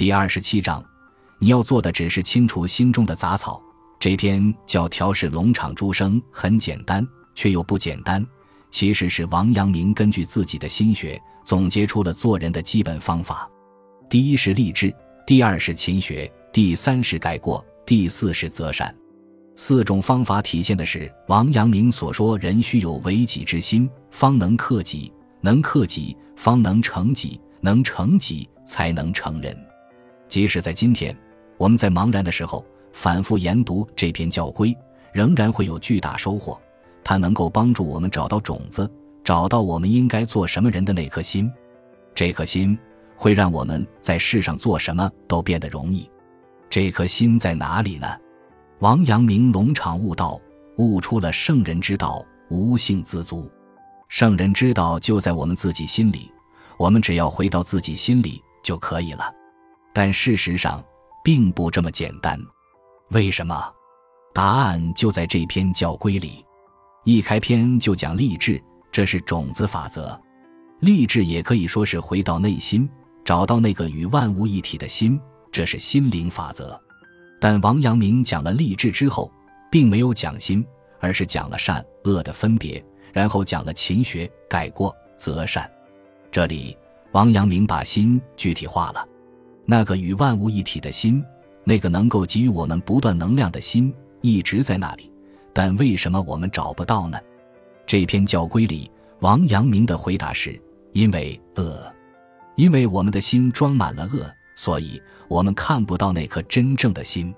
第二十七章，你要做的只是清除心中的杂草。这篇叫调试龙场诸生，很简单，却又不简单。其实是王阳明根据自己的心学总结出了做人的基本方法。第一是立志，第二是勤学，第三是改过，第四是择善。四种方法体现的是王阳明所说：人须有为己之心，方能克己；能克己，方能成己；能成己，才能成人。即使在今天，我们在茫然的时候，反复研读这篇教规，仍然会有巨大收获。它能够帮助我们找到种子，找到我们应该做什么人的那颗心。这颗心会让我们在世上做什么都变得容易。这颗心在哪里呢？王阳明龙场悟道，悟出了圣人之道，无性自足。圣人之道就在我们自己心里，我们只要回到自己心里就可以了。但事实上并不这么简单。为什么？答案就在这篇教规里。一开篇就讲励志，这是种子法则。励志也可以说是回到内心，找到那个与万物一体的心，这是心灵法则。但王阳明讲了励志之后，并没有讲心，而是讲了善恶的分别，然后讲了勤学、改过、择善。这里，王阳明把心具体化了，那个与万物一体的心，那个能够给予我们不断能量的心，一直在那里。但为什么我们找不到呢？这篇教规里，王阳明的回答是：因为恶，因为我们的心装满了恶，所以我们看不到那颗真正的心。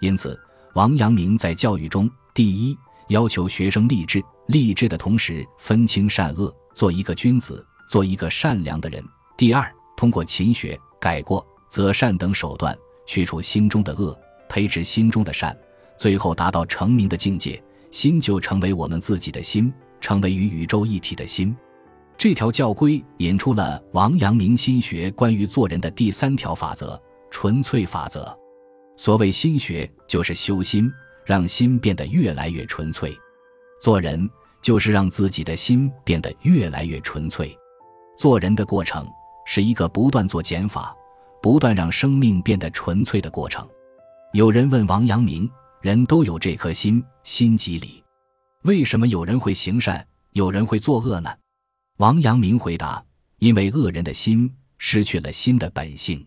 因此，王阳明在教育中，第一要求学生立志，立志的同时分清善恶，做一个君子，做一个善良的人；第二，通过勤学、改过、择善等手段，去除心中的恶，培植心中的善。最后达到成名的境界，心就成为我们自己的心，成为与宇宙一体的心。这条教规引出了王阳明心学关于做人的第三条法则——纯粹法则。所谓心学，就是修心，让心变得越来越纯粹。做人就是让自己的心变得越来越纯粹。做人的过程是一个不断做减法，不断让生命变得纯粹的过程。有人问王阳明。人都有这颗心，心机理，为什么有人会行善，有人会作恶呢？王阳明回答：因为恶人的心失去了心的本性。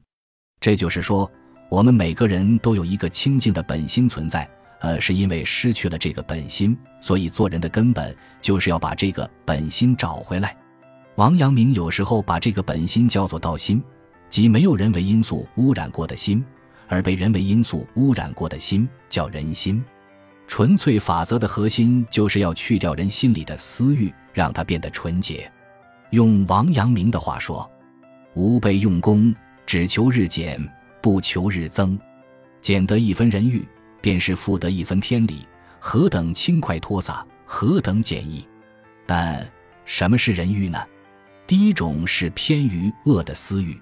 这就是说，我们每个人都有一个清净的本心存在，呃，是因为失去了这个本心，所以做人的根本就是要把这个本心找回来。王阳明有时候把这个本心叫做道心，即没有人为因素污染过的心。而被人为因素污染过的心叫人心，纯粹法则的核心就是要去掉人心里的私欲，让它变得纯洁。用王阳明的话说：“吾辈用功，只求日减，不求日增。减得一分人欲，便是复得一分天理，何等轻快脱洒，何等简易！但什么是人欲呢？第一种是偏于恶的私欲。”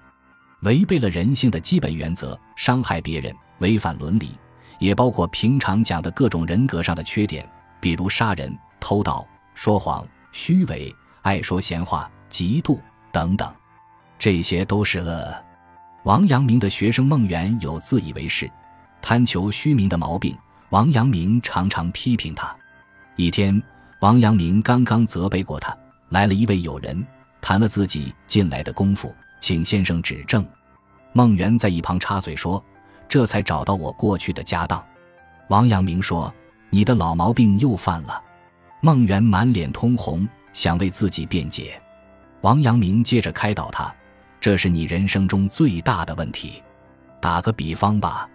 违背了人性的基本原则，伤害别人，违反伦理，也包括平常讲的各种人格上的缺点，比如杀人、偷盗、说谎、虚伪、爱说闲话、嫉妒等等，这些都是恶。王阳明的学生孟元有自以为是、贪求虚名的毛病，王阳明常常批评他。一天，王阳明刚刚责备过他，来了一位友人，谈了自己近来的功夫。请先生指正。孟元在一旁插嘴说：“这才找到我过去的家当。”王阳明说：“你的老毛病又犯了。”孟元满脸通红，想为自己辩解。王阳明接着开导他：“这是你人生中最大的问题。打个比方吧，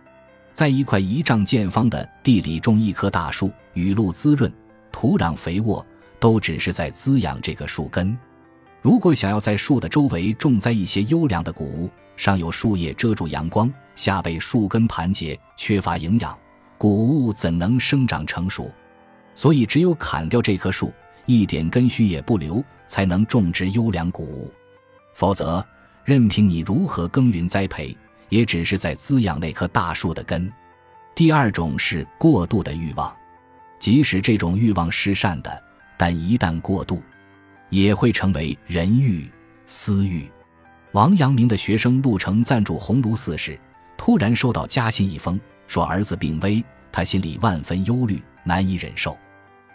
在一块一丈见方的地里种一棵大树，雨露滋润，土壤肥沃，都只是在滋养这个树根。”如果想要在树的周围种栽一些优良的谷物，上有树叶遮住阳光，下被树根盘结，缺乏营养，谷物怎能生长成熟？所以，只有砍掉这棵树，一点根须也不留，才能种植优良谷物。否则，任凭你如何耕耘栽培，也只是在滋养那棵大树的根。第二种是过度的欲望，即使这种欲望是善的，但一旦过度。也会成为人欲、私欲。王阳明的学生陆成暂住鸿胪寺时，突然收到家信一封，说儿子病危，他心里万分忧虑，难以忍受。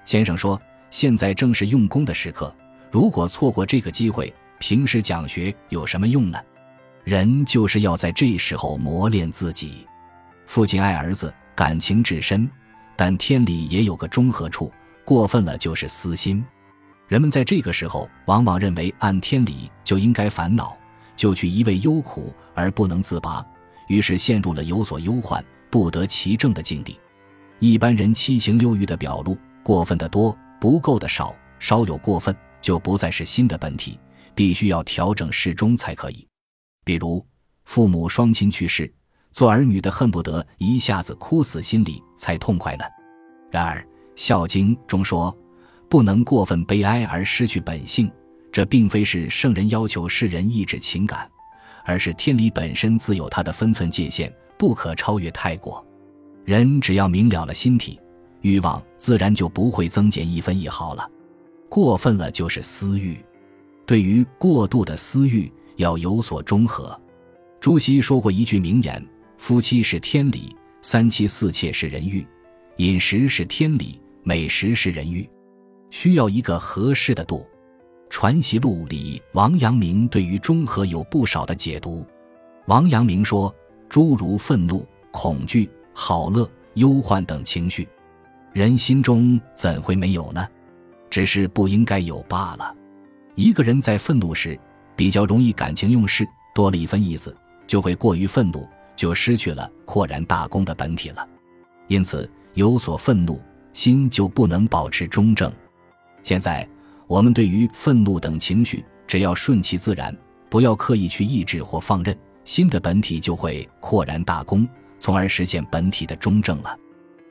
先生说：“现在正是用功的时刻，如果错过这个机会，平时讲学有什么用呢？人就是要在这时候磨练自己。父亲爱儿子，感情至深，但天理也有个中和处，过分了就是私心。人们在这个时候往往认为按天理就应该烦恼。”就去一味忧苦而不能自拔，于是陷入了有所忧患、不得其正的境地。一般人七情六欲的表露，过分的多，不够的少，稍有过分就不再是心的本体，必须要调整适中才可以。比如父母双亲去世，做儿女的恨不得一下子哭死心里才痛快呢。然而《孝经》中说，不能过分悲哀而失去本性。这并非是圣人要求世人抑制情感，而是天理本身自有它的分寸界限，不可超越太过。人只要明了了心体，欲望自然就不会增减一分一毫了。过分了就是私欲，对于过度的私欲要有所中和。朱熹说过一句名言：“夫妻是天理，三妻四妾是人欲；饮食是天理，美食是人欲。”需要一个合适的度。《传习录》里，王阳明对于中和有不少的解读。王阳明说：“诸如愤怒、恐惧、好乐、忧患等情绪，人心中怎会没有呢？只是不应该有罢了。一个人在愤怒时，比较容易感情用事，多了一分意思，就会过于愤怒，就失去了扩然大功的本体了。因此，有所愤怒，心就不能保持中正。现在。”我们对于愤怒等情绪，只要顺其自然，不要刻意去抑制或放任，心的本体就会扩然大功，从而实现本体的中正了。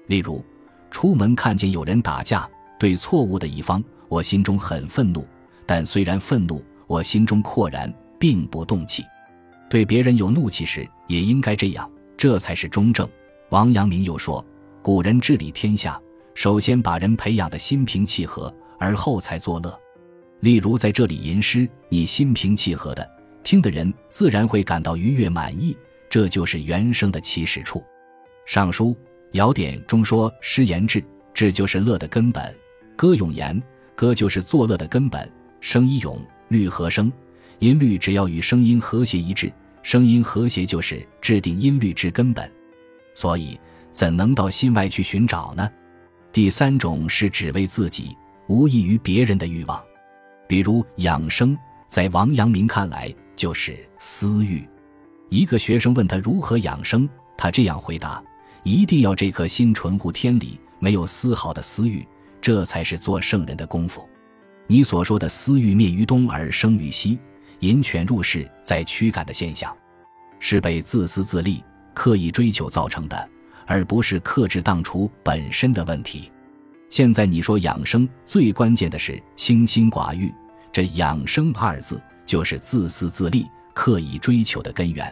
例如，出门看见有人打架，对错误的一方，我心中很愤怒，但虽然愤怒，我心中阔然，并不动气。对别人有怒气时，也应该这样，这才是中正。王阳明又说，古人治理天下，首先把人培养的心平气和。而后才作乐，例如在这里吟诗，你心平气和的，听的人自然会感到愉悦满意，这就是原声的起始处。《尚书·尧典》中说：“诗言志，志就是乐的根本；歌咏言，歌就是作乐的根本。声一咏，律和声，音律只要与声音和谐一致，声音和谐就是制定音律之根本。所以，怎能到心外去寻找呢？第三种是只为自己。”无异于别人的欲望，比如养生，在王阳明看来就是私欲。一个学生问他如何养生，他这样回答：一定要这颗心纯乎天理，没有丝毫的私欲，这才是做圣人的功夫。你所说的私欲灭于东而生于西，引犬入室在驱赶的现象，是被自私自利、刻意追求造成的，而不是克制当初本身的问题。现在你说养生最关键的是清心寡欲，这养生二字就是自私自利、刻意追求的根源。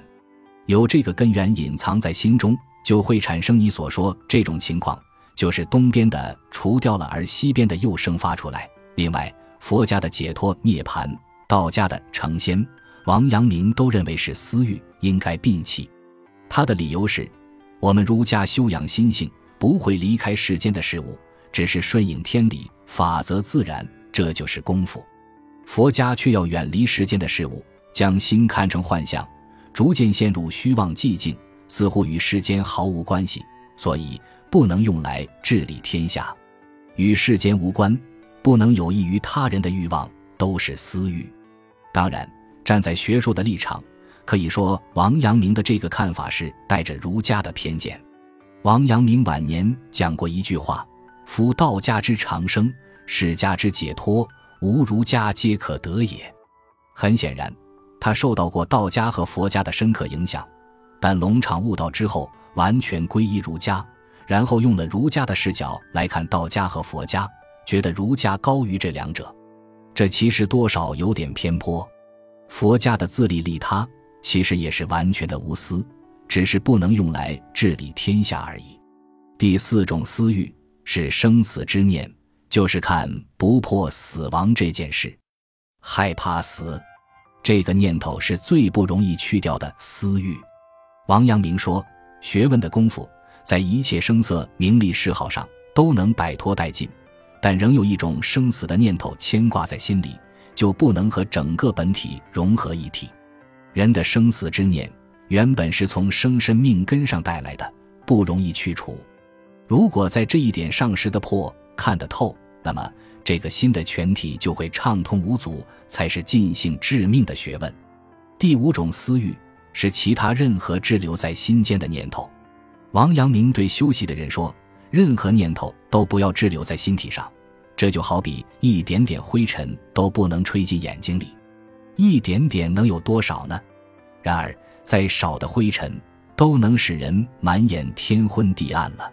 有这个根源隐藏在心中，就会产生你所说这种情况，就是东边的除掉了，而西边的又生发出来。另外，佛家的解脱涅槃，道家的成仙，王阳明都认为是私欲，应该摒弃。他的理由是：我们儒家修养心性，不会离开世间的事物。只是顺应天理，法则自然，这就是功夫。佛家却要远离世间的事物，将心看成幻象，逐渐陷入虚妄寂静，似乎与世间毫无关系，所以不能用来治理天下。与世间无关，不能有益于他人的欲望，都是私欲。当然，站在学术的立场，可以说王阳明的这个看法是带着儒家的偏见。王阳明晚年讲过一句话。夫道家之长生，世家之解脱，无儒家皆可得也。很显然，他受到过道家和佛家的深刻影响，但龙场悟道之后，完全皈依儒家，然后用了儒家的视角来看道家和佛家，觉得儒家高于这两者。这其实多少有点偏颇。佛家的自利利他，其实也是完全的无私，只是不能用来治理天下而已。第四种私欲。是生死之念，就是看不破死亡这件事，害怕死。这个念头是最不容易去掉的私欲。王阳明说：“学问的功夫，在一切声色名利嗜好上都能摆脱殆尽，但仍有一种生死的念头牵挂在心里，就不能和整个本体融合一体。人的生死之念，原本是从生身命根上带来的，不容易去除。如果在这一点上识得破、看得透，那么这个心的全体就会畅通无阻，才是尽性致命的学问。第五种私欲。”是其他任何滞留在心间的念头。王阳明对修习的人说：“任何念头都不要滞留在心体上，这就好比一点点灰尘都不能吹进眼睛里。一点点能有多少呢？然而再少的灰尘都能使人满眼天昏地暗了。”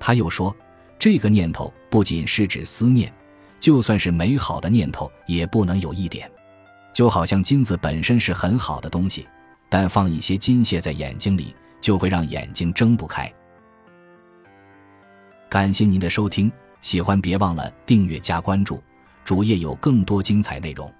他又说：“这个念头不仅是指思念，就算是美好的念头也不能有一点。就好像金子本身是很好的东西。”但放一些金屑在眼睛里，就会让眼睛睁不开。感谢您的收听，喜欢别忘了订阅加关注，主页有更多精彩内容。